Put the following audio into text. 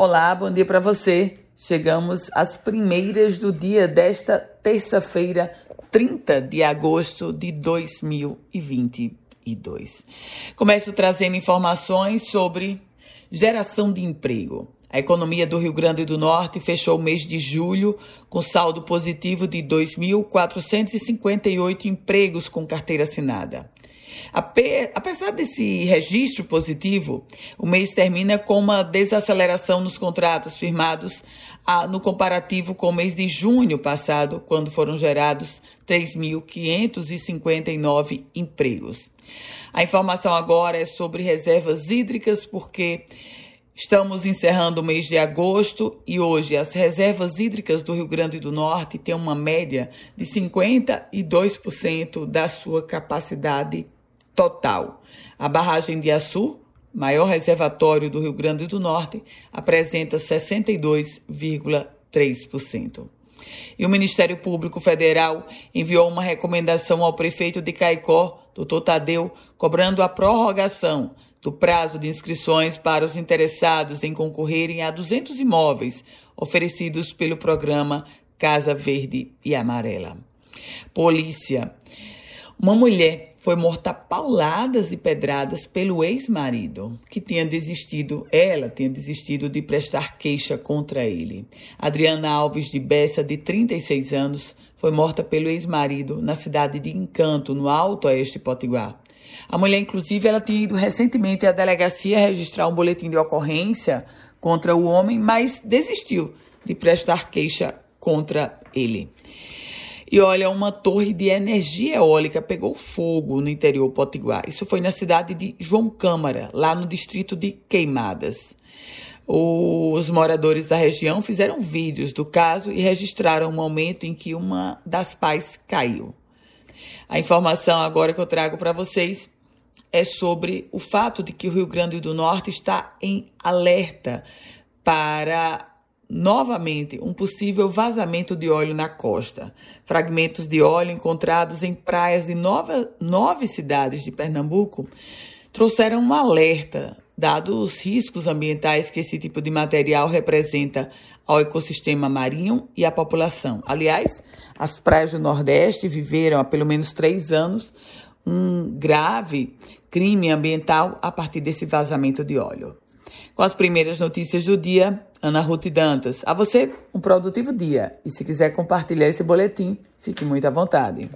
Olá, bom dia para você. Chegamos às primeiras do dia desta terça-feira, 30 de agosto de 2022. Começo trazendo informações sobre geração de emprego. A economia do Rio Grande do Norte fechou o mês de julho com saldo positivo de 2.458 empregos com carteira assinada. Apesar desse registro positivo, o mês termina com uma desaceleração nos contratos firmados no comparativo com o mês de junho passado, quando foram gerados 3.559 empregos. A informação agora é sobre reservas hídricas, porque Estamos encerrando o mês de agosto e hoje as reservas hídricas do Rio Grande do Norte têm uma média de 52% da sua capacidade total. A barragem de Açu, maior reservatório do Rio Grande do Norte, apresenta 62,3%. E o Ministério Público Federal enviou uma recomendação ao prefeito de Caicó, doutor Tadeu, cobrando a prorrogação do prazo de inscrições para os interessados em concorrerem a 200 imóveis oferecidos pelo programa Casa Verde e Amarela. Polícia. Uma mulher foi morta a pauladas e pedradas pelo ex-marido, que tinha desistido, ela tinha desistido de prestar queixa contra ele. Adriana Alves de Bessa, de 36 anos, foi morta pelo ex-marido na cidade de Encanto, no Alto Oeste Potiguar. A mulher, inclusive, ela tinha ido recentemente à delegacia registrar um boletim de ocorrência contra o homem, mas desistiu de prestar queixa contra ele. E olha, uma torre de energia eólica pegou fogo no interior potiguar. Isso foi na cidade de João Câmara, lá no distrito de Queimadas. Os moradores da região fizeram vídeos do caso e registraram o momento em que uma das pás caiu. A informação agora que eu trago para vocês é sobre o fato de que o Rio Grande do Norte está em alerta para novamente um possível vazamento de óleo na costa. Fragmentos de óleo encontrados em praias de nova, nove cidades de Pernambuco trouxeram um alerta, dados os riscos ambientais que esse tipo de material representa ao ecossistema marinho e à população. Aliás, as praias do Nordeste viveram há pelo menos três anos um grave crime ambiental a partir desse vazamento de óleo. Com as primeiras notícias do dia, Ana Ruth Dantas. A você, um produtivo dia. E se quiser compartilhar esse boletim, fique muito à vontade.